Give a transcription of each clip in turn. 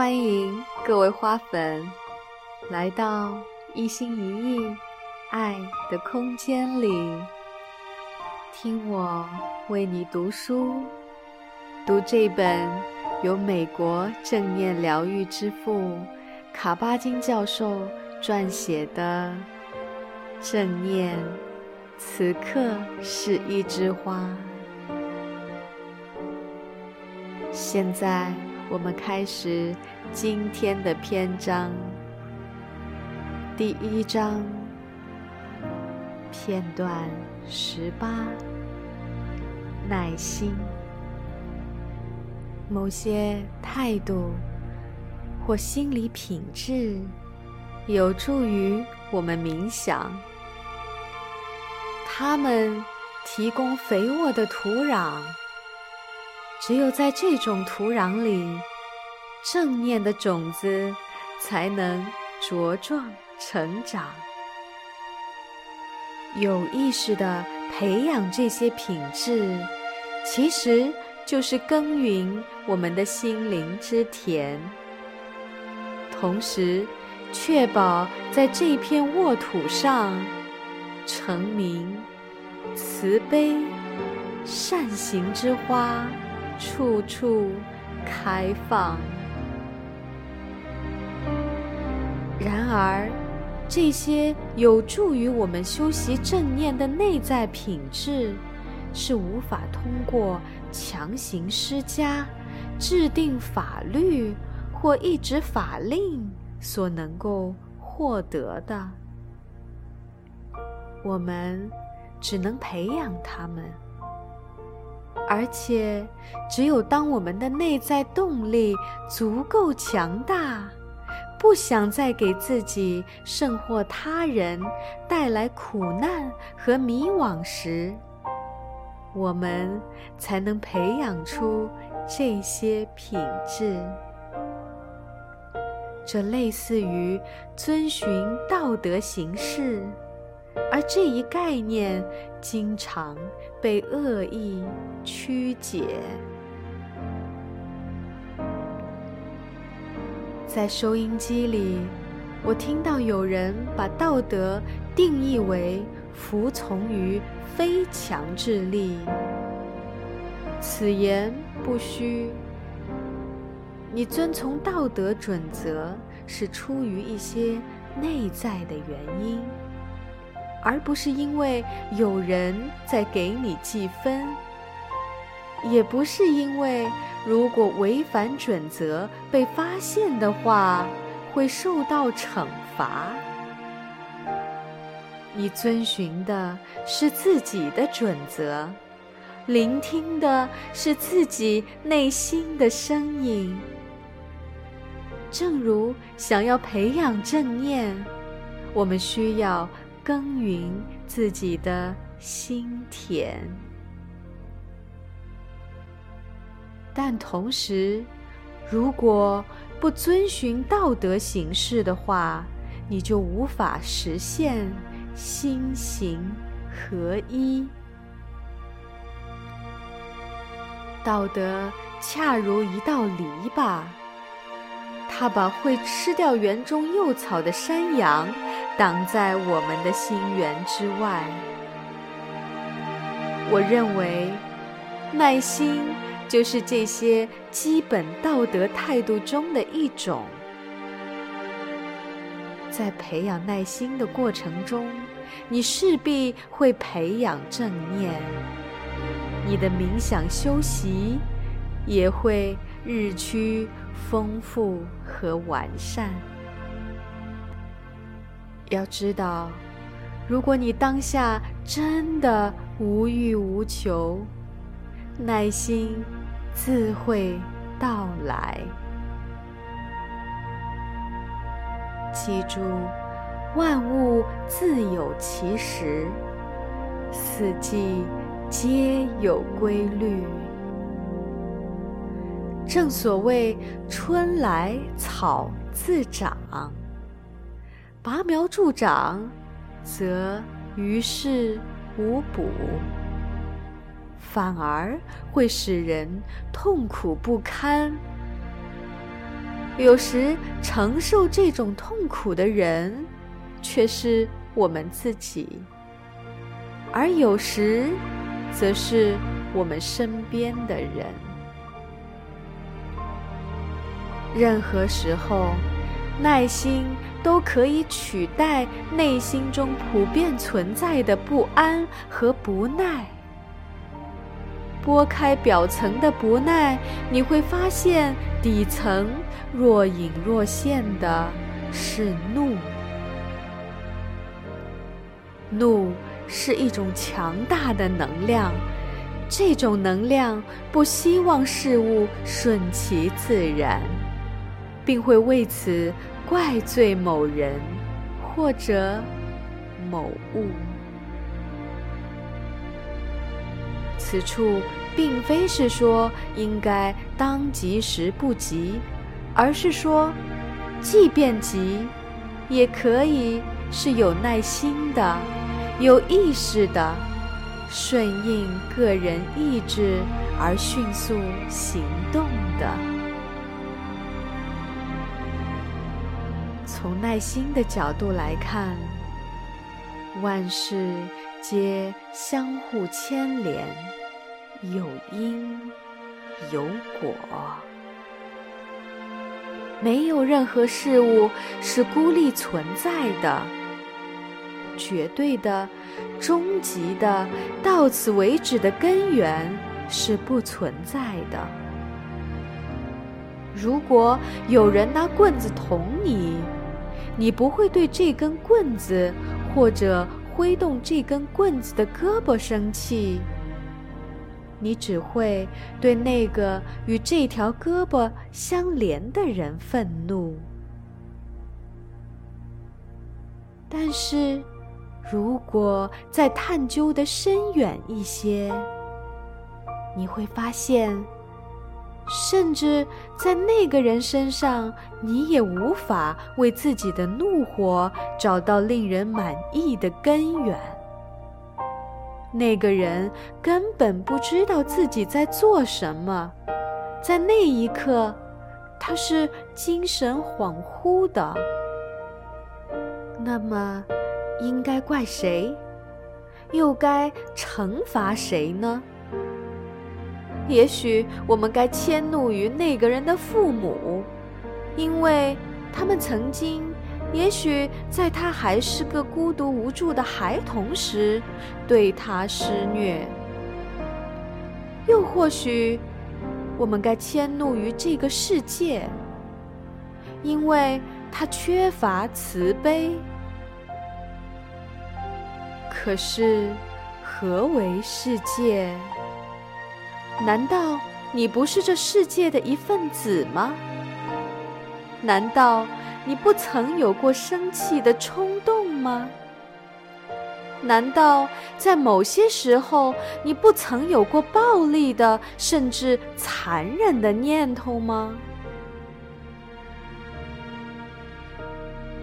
欢迎各位花粉来到一心一意爱的空间里，听我为你读书，读这本由美国正念疗愈之父卡巴金教授撰写的《正念》，此刻是一枝花。现在。我们开始今天的篇章，第一章片段十八：耐心。某些态度或心理品质有助于我们冥想，它们提供肥沃的土壤。只有在这种土壤里，正念的种子才能茁壮成长。有意识的培养这些品质，其实就是耕耘我们的心灵之田，同时确保在这片沃土上成名慈悲善行之花。处处开放。然而，这些有助于我们修习正念的内在品质，是无法通过强行施加、制定法律或一纸法令所能够获得的。我们只能培养他们。而且，只有当我们的内在动力足够强大，不想再给自己甚或他人带来苦难和迷惘时，我们才能培养出这些品质。这类似于遵循道德行事。而这一概念经常被恶意曲解。在收音机里，我听到有人把道德定义为服从于非强制力。此言不虚。你遵从道德准则是出于一些内在的原因。而不是因为有人在给你记分，也不是因为如果违反准则被发现的话会受到惩罚。你遵循的是自己的准则，聆听的是自己内心的声音。正如想要培养正念，我们需要。耕耘自己的心田，但同时，如果不遵循道德行事的话，你就无法实现心行合一。道德恰如一道篱笆，它把会吃掉园中幼草的山羊。挡在我们的心源之外。我认为，耐心就是这些基本道德态度中的一种。在培养耐心的过程中，你势必会培养正念，你的冥想修习也会日趋丰富和完善。要知道，如果你当下真的无欲无求，耐心自会到来。记住，万物自有其时，四季皆有规律。正所谓“春来草自长”。拔苗助长，则于事无补，反而会使人痛苦不堪。有时承受这种痛苦的人，却是我们自己；而有时，则是我们身边的人。任何时候，耐心都可以取代内心中普遍存在的不安和不耐。拨开表层的不耐，你会发现底层若隐若现的是怒。怒是一种强大的能量，这种能量不希望事物顺其自然，并会为此怪罪某人或者某物。此处并非是说应该当急时不急，而是说，即便急，也可以是有耐心的、有意识的，顺应个人意志而迅速行动的。从耐心的角度来看，万事皆相互牵连。有因有果，没有任何事物是孤立存在的、绝对的、终极的、到此为止的根源是不存在的。如果有人拿棍子捅你，你不会对这根棍子或者挥动这根棍子的胳膊生气。你只会对那个与这条胳膊相连的人愤怒，但是，如果再探究的深远一些，你会发现，甚至在那个人身上，你也无法为自己的怒火找到令人满意的根源。那个人根本不知道自己在做什么，在那一刻，他是精神恍惚的。那么，应该怪谁？又该惩罚谁呢？也许我们该迁怒于那个人的父母，因为他们曾经。也许在他还是个孤独无助的孩童时，对他施虐；又或许，我们该迁怒于这个世界，因为他缺乏慈悲。可是，何为世界？难道你不是这世界的一份子吗？难道？你不曾有过生气的冲动吗？难道在某些时候你不曾有过暴力的甚至残忍的念头吗？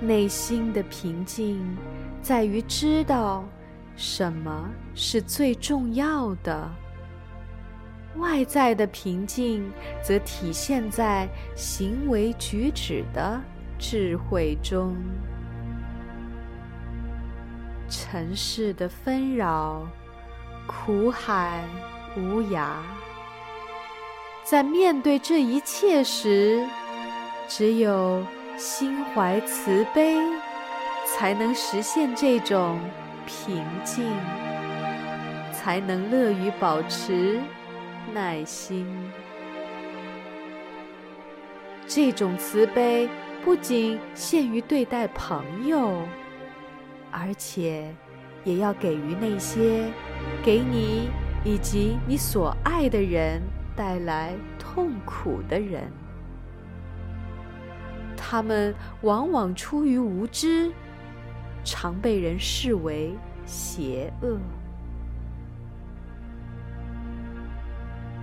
内心的平静在于知道什么是最重要的，外在的平静则体现在行为举止的。智慧中，尘世的纷扰，苦海无涯。在面对这一切时，只有心怀慈悲，才能实现这种平静，才能乐于保持耐心。这种慈悲。不仅限于对待朋友，而且也要给予那些给你以及你所爱的人带来痛苦的人。他们往往出于无知，常被人视为邪恶。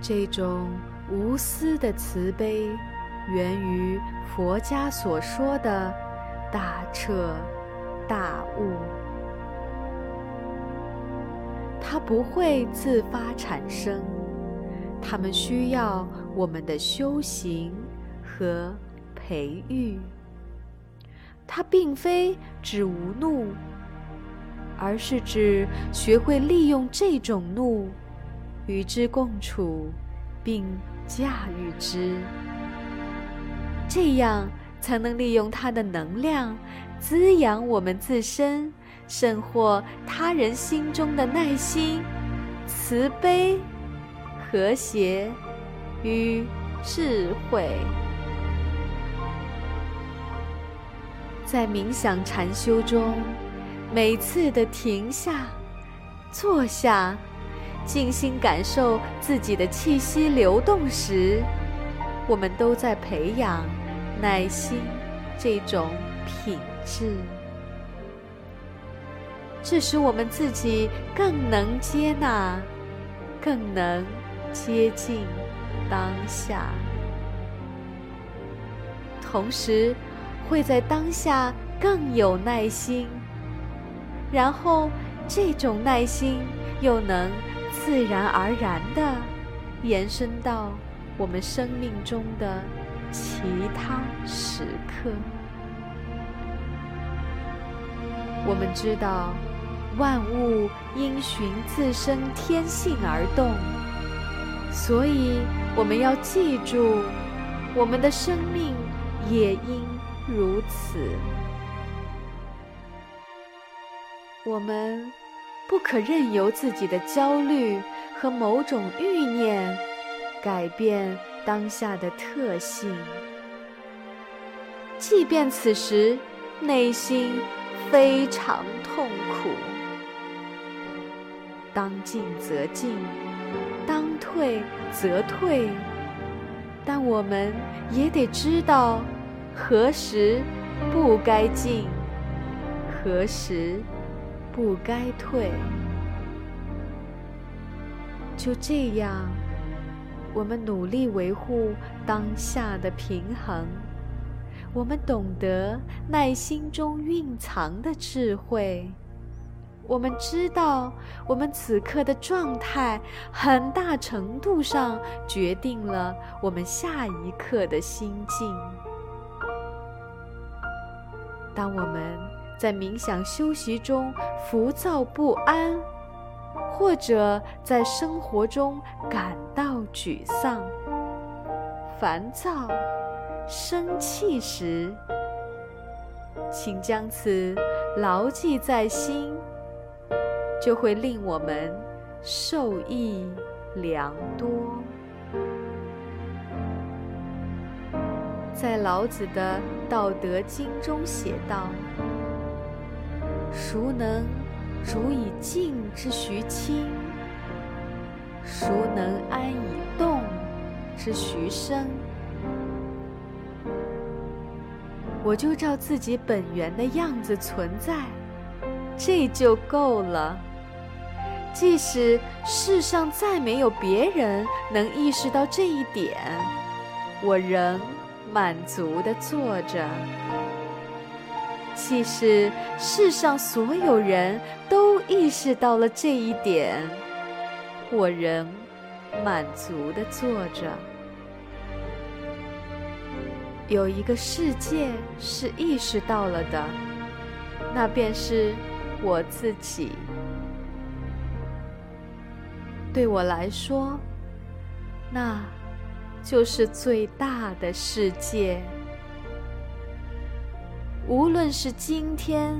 这种无私的慈悲。源于佛家所说的大彻大悟，它不会自发产生，它们需要我们的修行和培育。它并非指无怒，而是指学会利用这种怒，与之共处，并驾驭之。这样才能利用它的能量，滋养我们自身，甚或他人心中的耐心、慈悲、和谐与智慧。在冥想禅修中，每次的停下、坐下，静心感受自己的气息流动时，我们都在培养耐心这种品质。这使我们自己更能接纳，更能接近当下，同时。会在当下更有耐心，然后这种耐心又能自然而然的延伸到我们生命中的其他时刻。我们知道，万物因循自身天性而动，所以我们要记住，我们的生命也应。如此，我们不可任由自己的焦虑和某种欲念改变当下的特性。即便此时内心非常痛苦，当进则进，当退则退，但我们也得知道。何时不该进？何时不该退？就这样，我们努力维护当下的平衡。我们懂得耐心中蕴藏的智慧。我们知道，我们此刻的状态很大程度上决定了我们下一刻的心境。当我们在冥想休息中浮躁不安，或者在生活中感到沮丧、烦躁、生气时，请将此牢记在心，就会令我们受益良多。在老子的《道德经》中写道：“孰能如以静之徐清？孰能安以动之徐生？”我就照自己本源的样子存在，这就够了。即使世上再没有别人能意识到这一点，我仍。满足地坐着。即使世上所有人都意识到了这一点，我仍满足地坐着。有一个世界是意识到了的，那便是我自己。对我来说，那。就是最大的世界。无论是今天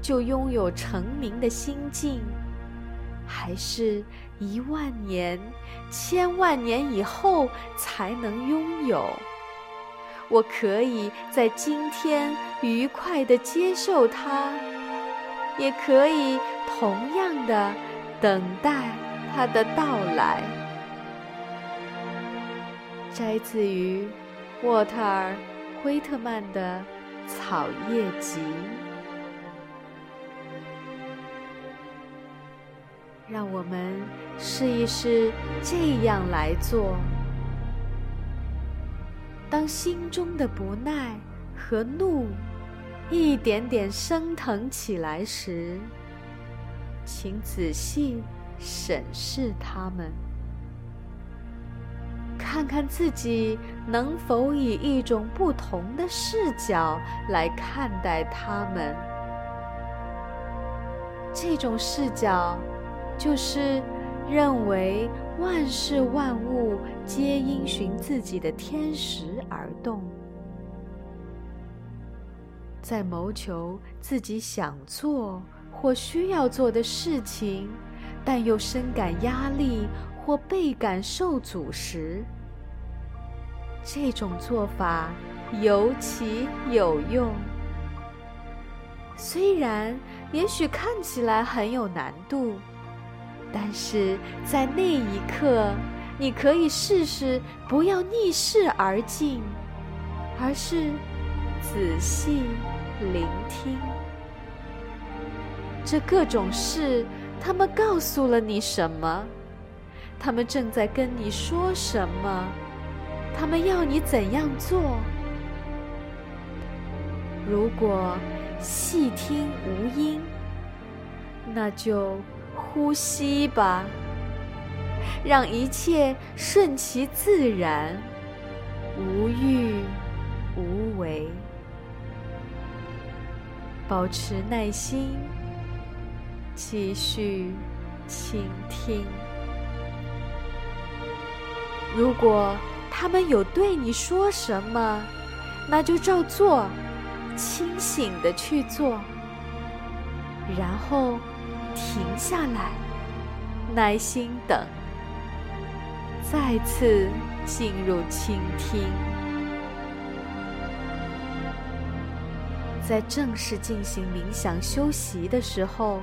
就拥有成名的心境，还是一万年、千万年以后才能拥有，我可以在今天愉快的接受它，也可以同样的等待它的到来。摘自于沃特尔·惠特曼的《草叶集》。让我们试一试这样来做：当心中的不耐和怒一点点升腾起来时，请仔细审视它们。看看自己能否以一种不同的视角来看待他们。这种视角，就是认为万事万物皆因循自己的天时而动，在谋求自己想做或需要做的事情，但又深感压力。或倍感受阻时，这种做法尤其有用。虽然也许看起来很有难度，但是在那一刻，你可以试试不要逆势而进，而是仔细聆听。这各种事，他们告诉了你什么？他们正在跟你说什么？他们要你怎样做？如果细听无音，那就呼吸吧，让一切顺其自然，无欲无为，保持耐心，继续倾听。如果他们有对你说什么，那就照做，清醒的去做，然后停下来，耐心等，再次进入倾听。在正式进行冥想休息的时候。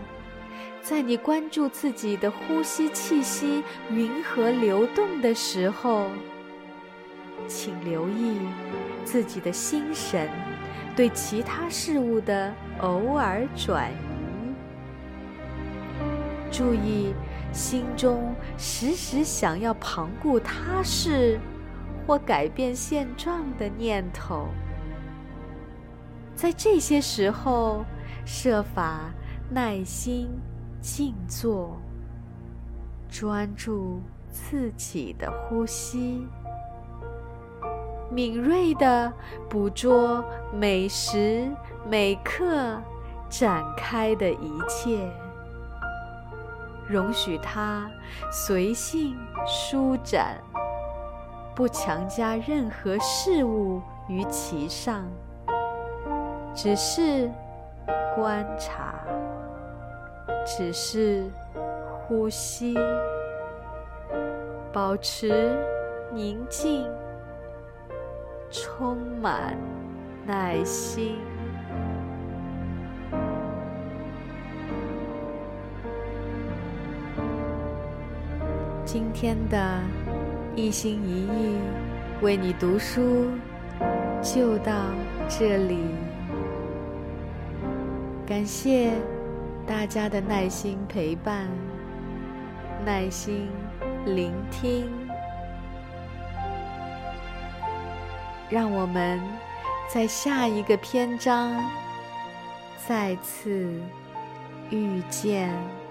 在你关注自己的呼吸、气息云和流动的时候，请留意自己的心神对其他事物的偶尔转移。注意心中时时想要旁顾他事或改变现状的念头。在这些时候，设法耐心。静坐，专注自己的呼吸，敏锐地捕捉每时每刻展开的一切，容许它随性舒展，不强加任何事物于其上，只是观察。只是呼吸，保持宁静，充满耐心。今天的一心一意为你读书就到这里，感谢。大家的耐心陪伴，耐心聆听，让我们在下一个篇章再次遇见。